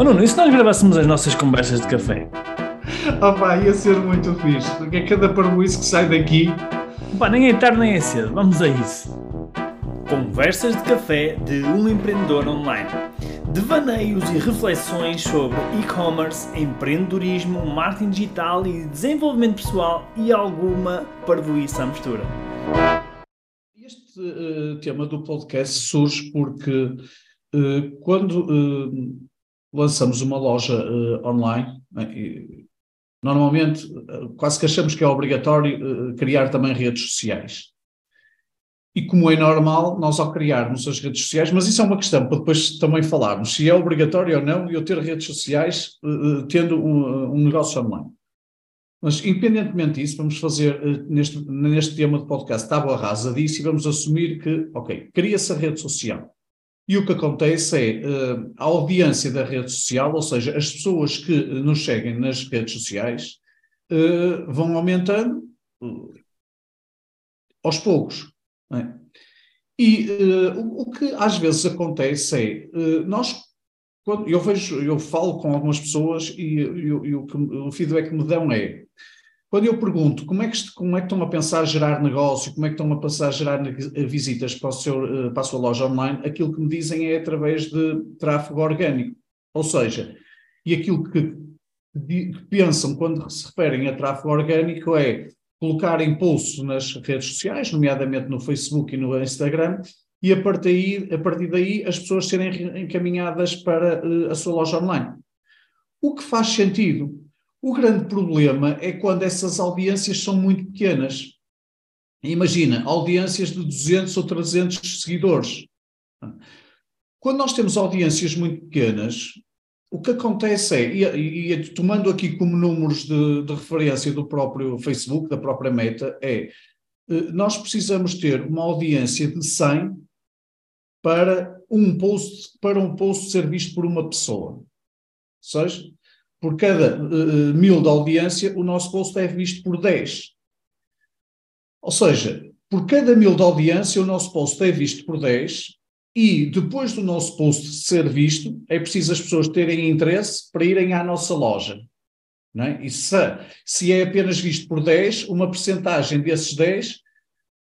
Oh Nuno, e se nós gravássemos as nossas conversas de café? Oh pá, ia ser muito fixe, porque é cada parboice que sai daqui. Pá, nem é tarde nem é cedo, vamos a isso. Conversas de café de um empreendedor online. Devaneios e reflexões sobre e-commerce, empreendedorismo, marketing digital e desenvolvimento pessoal e alguma parvoíça à mistura. Este uh, tema do podcast surge porque uh, quando uh, lançamos uma loja online, né, e, normalmente quase que achamos que é obrigatório criar também redes sociais. E como é normal, nós ao criarmos as redes sociais, mas isso é uma questão para depois também falarmos, se é obrigatório ou não eu ter redes sociais uh, tendo um, um, negócio online. Mas, independentemente disso, vamos fazer uh, neste, neste tema de podcast tábua rasa disso e vamos assumir que, ok, cria-se a rede social. E o que acontece é uh, a audiência da rede social, ou seja, as pessoas que nos seguem nas redes sociais, vão aumentando aos poucos. É? E uh, o, que às vezes acontece é, nós, quando eu vejo, eu falo com algumas pessoas e, e, e o, que, o feedback que me dão é, quando eu pergunto como é, que, como é que estão a pensar gerar negócio, como é que estão a pensar gerar visitas para, seu, eh, para a sua loja online, aquilo que me dizem é através de tráfego orgânico. Ou seja, e aquilo que, que pensam quando se referem a tráfego orgânico é colocar em pulso nas redes sociais, nomeadamente no Facebook e no Instagram, e a partir, daí, a partir daí as pessoas serem encaminhadas para uh, a sua loja online. O que faz sentido. O grande problema é quando essas audiências são muito pequenas. Imagina, audiências de 200 ou 300 seguidores. Quando nós temos audiências muito pequenas, o que acontece é, e, e tomando aqui como números de, de, referência do próprio Facebook, da própria Meta, é eh, nós precisamos ter uma audiência de 100 para um post, para um post ser visto por uma pessoa. Ou seja, por cada uh, mil de audiência, o nosso post é visto por 10. Ou seja, por cada mil de audiência, o nosso post é visto por 10 e depois do nosso post ser visto, é preciso as pessoas terem interesse para irem à nossa loja. Não é? E se, se é apenas visto por 10, uma percentagem desses 10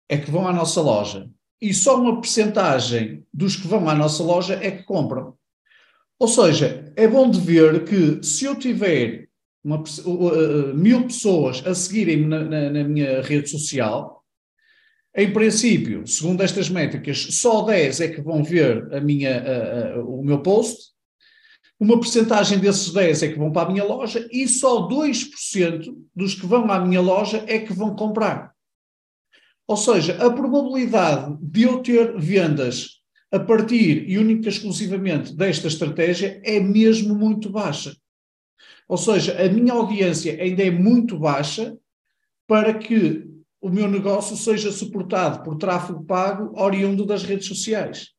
é que vão à nossa loja. E só uma percentagem dos que vão à nossa loja é que compram. Ou seja, é bom de ver que se eu tiver uma, uh, mil pessoas a seguirem-me na, na, na minha rede social, em princípio, segundo estas métricas, só 10 é que vão ver a minha, o meu post, uma porcentagem desses 10 é que vão para a minha loja e só 2% dos que vão à minha loja é que vão comprar. Ou seja, a probabilidade de eu ter vendas a partir e única e exclusivamente desta estratégia é mesmo muito baixa. Ou seja, a minha audiência ainda é muito baixa para que o meu negócio seja suportado por tráfego pago oriundo das redes sociais.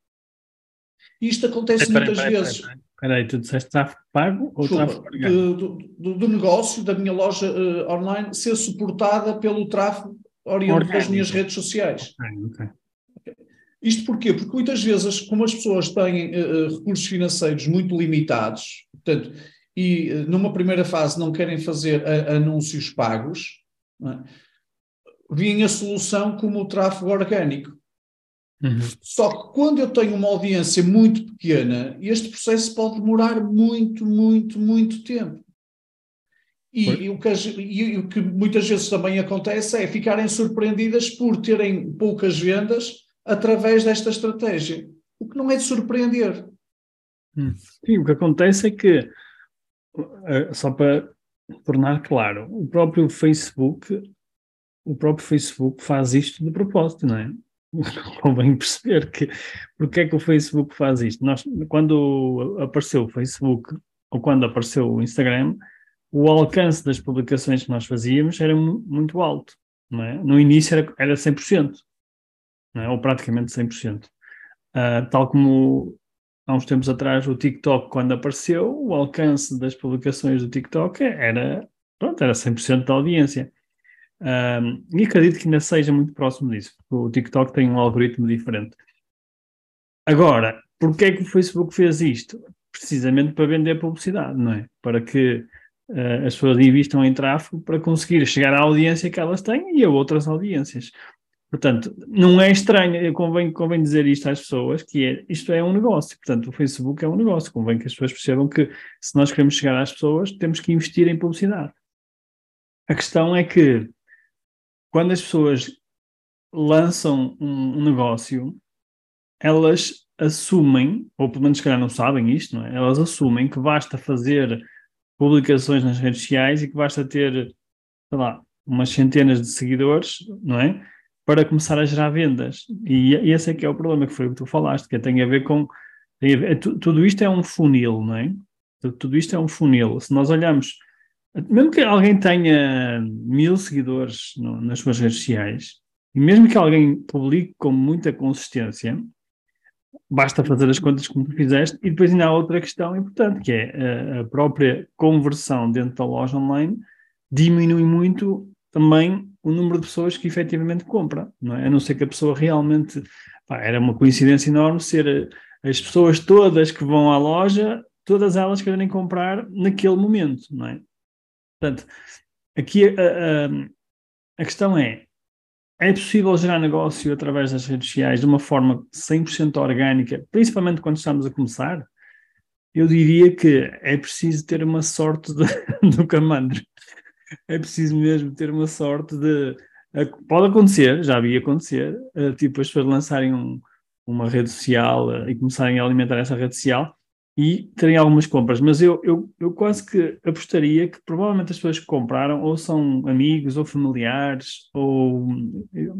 Isto acontece peraí, muitas peraí, vezes. Espera aí, tu disseste tráfego pago ou Desculpa, tráfego do, do, do, negócio, da minha loja uh, online, ser suportada pelo tráfego oriundo orgânico. das minhas redes sociais. Okay, okay. Isto porquê? Porque muitas vezes, como as pessoas têm uh, recursos financeiros muito limitados, portanto, e uh, numa primeira fase não querem fazer anúncios pagos, é? vinha a solução como o tráfego orgânico. Uhum. Só que quando eu tenho uma audiência muito pequena, este processo pode demorar muito, muito, muito tempo. E, e, o que, e, o que, muitas vezes também acontece é ficarem surpreendidas por terem poucas vendas através desta estratégia, o que não é de surpreender. Hum. Sim, o que acontece é que, eh, só para tornar claro, o próprio Facebook o próprio Facebook faz isto de propósito, não é? Convém perceber que porque é que o Facebook faz isto. Nós, quando apareceu o Facebook ou quando apareceu o Instagram, o alcance das publicações que nós fazíamos era muito alto. É? No início era, era 100%, não é? ou praticamente 100%. Uh, ah, tal como há uns tempos atrás o TikTok, quando apareceu, o alcance das publicações do TikTok era, pronto, era 100% da audiência. Um, e acredito que ainda seja muito próximo disso, porque o TikTok tem um algoritmo diferente. Agora, porquê é que o Facebook fez isto? precisamente para vender publicidade, não é? Para que uh, as pessoas investam em tráfego para conseguir chegar à audiência que elas têm e a outras audiências. Portanto, não é estranho, convém, convém dizer isto às pessoas, que é, isto é um negócio, portanto, o Facebook é um negócio, convém que as pessoas percebam que se nós queremos chegar às pessoas, temos que investir em publicidade. A questão é que, quando as pessoas lançam um, um negócio, elas assumem, ou pelo menos se calhar não sabem isto, não é? elas assumem que basta fazer publicações nas redes sociais e que basta ter, sei lá, umas centenas de seguidores, não é? Para começar a gerar vendas. E esse é que é o problema, que foi o que tu falaste, que tem a ver com. A ver, tudo isto é um funil, não é? Tudo isto é um funil. Se nós olhamos, mesmo que alguém tenha mil seguidores no, nas suas redes sociais, e mesmo que alguém publique com muita consistência, basta fazer as contas como tu fizeste, e depois ainda há outra questão importante, que é a, própria conversão dentro da loja online diminui muito também o número de pessoas que efetivamente compram, não é? A não ser que a pessoa realmente, pá, era uma coincidência enorme ser as pessoas todas que vão à loja, todas elas querem comprar naquele momento, não é? Portanto, aqui a, a, a questão é, é possível gerar negócio através das redes sociais de uma forma 100% orgânica, principalmente quando estamos a começar? Eu diria que é preciso ter uma sorte do camandro. É preciso mesmo ter uma sorte de. Pode acontecer, já vi acontecer, eh, tipo as pessoas lançarem um, uma rede social eh, e começarem a alimentar essa rede social e terem algumas compras, mas eu, eu, eu quase que apostaria que provavelmente as pessoas que compraram ou são amigos ou familiares ou,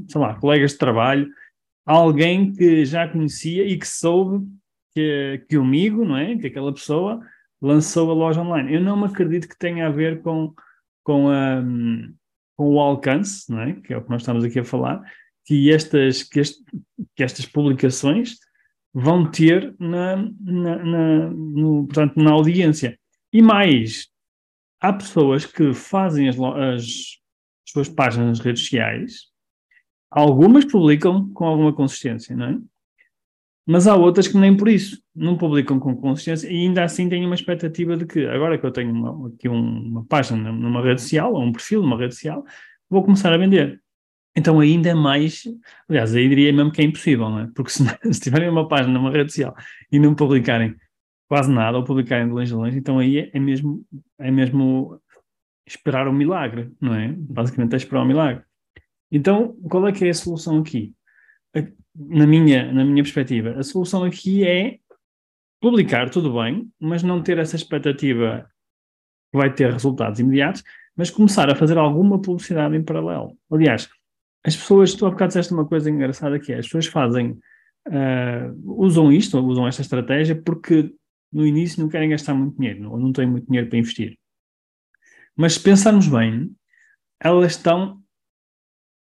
sei lá, colegas de trabalho, alguém que já conhecia e que soube que, que o amigo, não é? Que aquela pessoa lançou a loja online. Eu não me acredito que tenha a ver com, com, a, com o alcance, não é? Que é o que nós estamos aqui a falar, que estas, que, este, que estas publicações vão ter na, na, na, no, portanto, na audiência. E mais, há pessoas que fazem as, as, suas páginas nas redes sociais, algumas publicam com alguma consistência, não é? Mas há outras que nem por isso não publicam com consistência e ainda assim têm uma expectativa de que agora que eu tenho uma, aqui uma página numa rede social, ou um perfil numa rede social, vou começar a vender. Então ainda é mais, aliás, aí diria mesmo que é impossível, não é? Porque se, se tiverem uma página numa rede social e não publicarem quase nada, ou publicarem de longe a longe, então aí é, é mesmo, é mesmo esperar um milagre, não é? Basicamente é esperar um milagre. Então, qual é que é a solução aqui? Na minha, na minha perspectiva, a solução aqui é publicar tudo bem, mas não ter essa expectativa que vai ter resultados imediatos, mas começar a fazer alguma publicidade em paralelo. Aliás, as pessoas, tu há bocado disseste uma coisa engraçada que é, as pessoas fazem, uh, usam isto, usam esta estratégia porque no início não querem gastar muito dinheiro, ou não têm muito dinheiro para investir. Mas se pensarmos bem, elas estão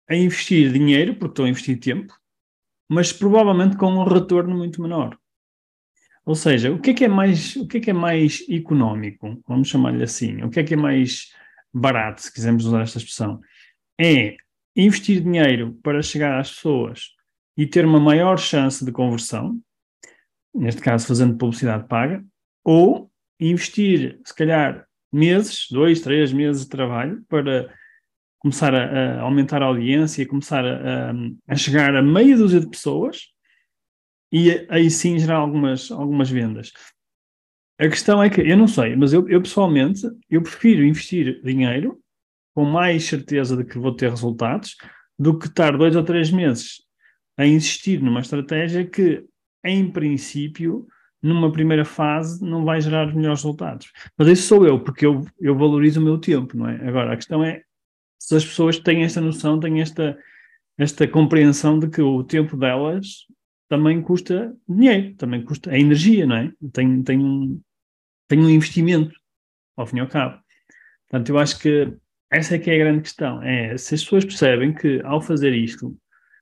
a investir dinheiro, porque estão a investir tempo, mas provavelmente com um retorno muito menor. Ou seja, o que é que é mais, o que é que é mais económico, vamos chamar-lhe assim, o que é que é mais barato, se quisermos usar esta expressão, é investir dinheiro para chegar às pessoas e ter uma maior chance de conversão, neste caso fazendo publicidade paga, ou investir, se calhar, meses, dois, três meses de trabalho para começar a, a aumentar a audiência começar a, a, chegar a meia dúzia de pessoas e aí sim gerar algumas, algumas vendas. A questão é que, eu não sei, mas eu, eu pessoalmente, eu prefiro investir dinheiro com mais certeza de que vou ter resultados do que estar dois ou três meses a insistir numa estratégia que, em princípio, numa primeira fase, não vai gerar os melhores resultados. Mas isso sou eu, porque eu, eu valorizo o meu tempo, não é? Agora, a questão é se as pessoas têm esta noção, têm esta, esta compreensão de que o tempo delas também custa dinheiro, também custa é energia, não é? Tem, tem, um, tem um investimento, ao fim e ao cabo. Portanto, eu acho que essa é que é a grande questão. É se as pessoas percebem que ao fazer isto,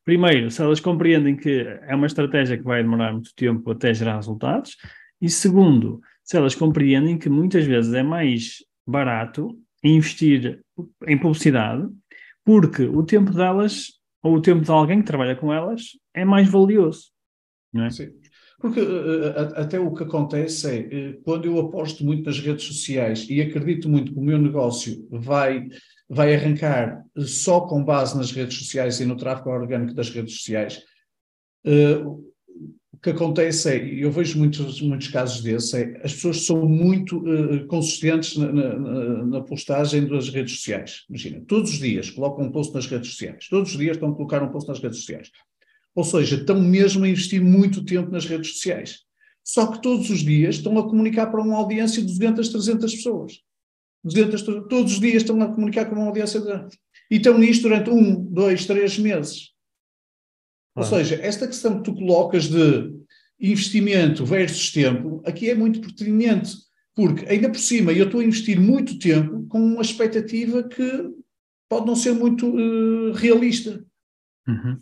primeiro, se elas compreendem que é uma estratégia que vai demorar muito tempo até gerar resultados, e segundo, se elas compreendem que muitas vezes é mais barato investir em publicidade, porque o tempo delas, ou o tempo de alguém que trabalha com elas, é mais valioso. Não é? Sim. Porque uh, até o que acontece é, uh, quando eu aposto muito nas redes sociais e acredito muito que o meu negócio vai, vai arrancar só com base nas redes sociais e no tráfego orgânico das redes sociais, o que acontece é, eu vejo muitos, muitos casos desses, é, as pessoas são muito consistentes na, na, na, postagem das redes sociais. Imagina, todos os dias colocam um post nas redes sociais, todos os dias estão a colocar um post nas redes sociais. Ou seja, estão mesmo a investir muito tempo nas redes sociais. Só que todos os dias estão a comunicar para uma audiência de 200, 300 pessoas. 200, todos os dias estão a comunicar com uma audiência de... E estão nisto durante um, dois, três meses. Ou seja, esta questão que tu colocas de investimento versus tempo, aqui é muito pertinente, porque ainda por cima eu estou a investir muito tempo com uma expectativa que pode não ser muito uh, realista. Uhum.